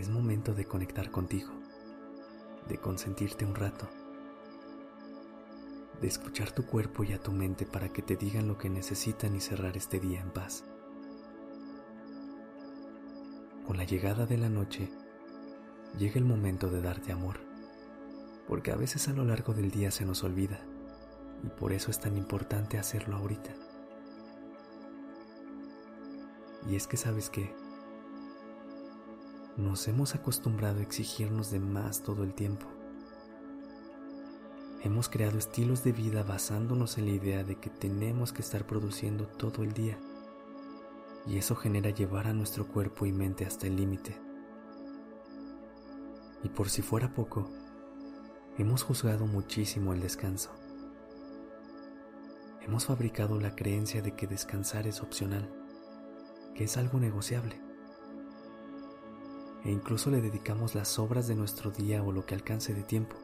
Es momento de conectar contigo, de consentirte un rato, de escuchar tu cuerpo y a tu mente para que te digan lo que necesitan y cerrar este día en paz. Con la llegada de la noche, llega el momento de darte amor, porque a veces a lo largo del día se nos olvida y por eso es tan importante hacerlo ahorita. Y es que sabes que nos hemos acostumbrado a exigirnos de más todo el tiempo. Hemos creado estilos de vida basándonos en la idea de que tenemos que estar produciendo todo el día. Y eso genera llevar a nuestro cuerpo y mente hasta el límite. Y por si fuera poco, hemos juzgado muchísimo el descanso. Hemos fabricado la creencia de que descansar es opcional, que es algo negociable. E incluso le dedicamos las obras de nuestro día o lo que alcance de tiempo,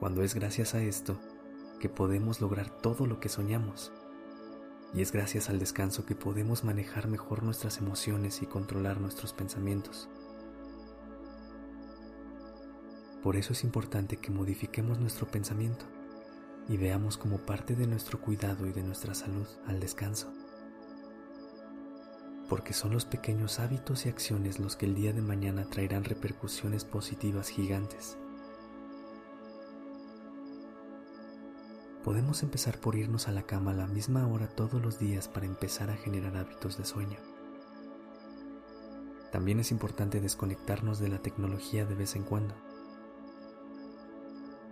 cuando es gracias a esto que podemos lograr todo lo que soñamos. Y es gracias al descanso que podemos manejar mejor nuestras emociones y controlar nuestros pensamientos. Por eso es importante que modifiquemos nuestro pensamiento y veamos como parte de nuestro cuidado y de nuestra salud al descanso. Porque son los pequeños hábitos y acciones los que el día de mañana traerán repercusiones positivas gigantes. Podemos empezar por irnos a la cama a la misma hora todos los días para empezar a generar hábitos de sueño. También es importante desconectarnos de la tecnología de vez en cuando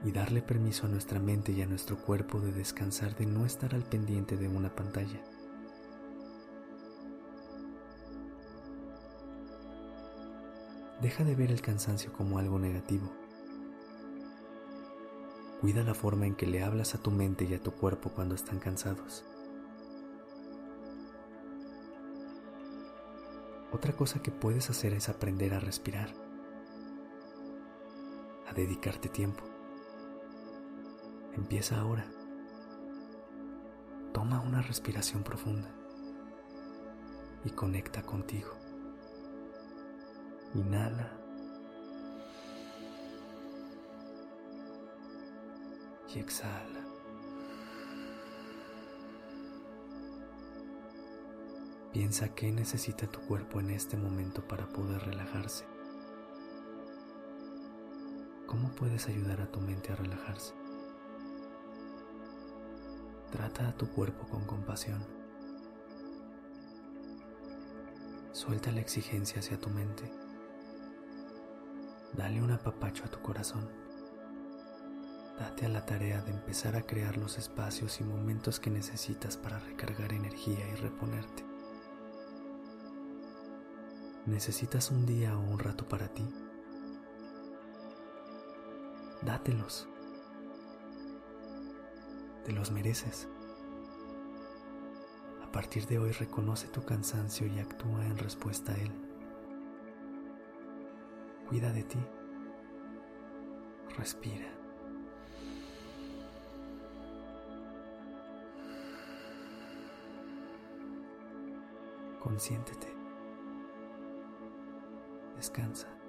y darle permiso a nuestra mente y a nuestro cuerpo de descansar de no estar al pendiente de una pantalla. Deja de ver el cansancio como algo negativo. Cuida la forma en que le hablas a tu mente y a tu cuerpo cuando están cansados. Otra cosa que puedes hacer es aprender a respirar, a dedicarte tiempo. Empieza ahora. Toma una respiración profunda y conecta contigo. Inhala. Y exhala. Piensa qué necesita tu cuerpo en este momento para poder relajarse. ¿Cómo puedes ayudar a tu mente a relajarse? Trata a tu cuerpo con compasión. Suelta la exigencia hacia tu mente. Dale un apapacho a tu corazón. Date a la tarea de empezar a crear los espacios y momentos que necesitas para recargar energía y reponerte. ¿Necesitas un día o un rato para ti? Dátelos. Te los mereces. A partir de hoy reconoce tu cansancio y actúa en respuesta a él. Cuida de ti. Respira. Consiéntete. Descansa.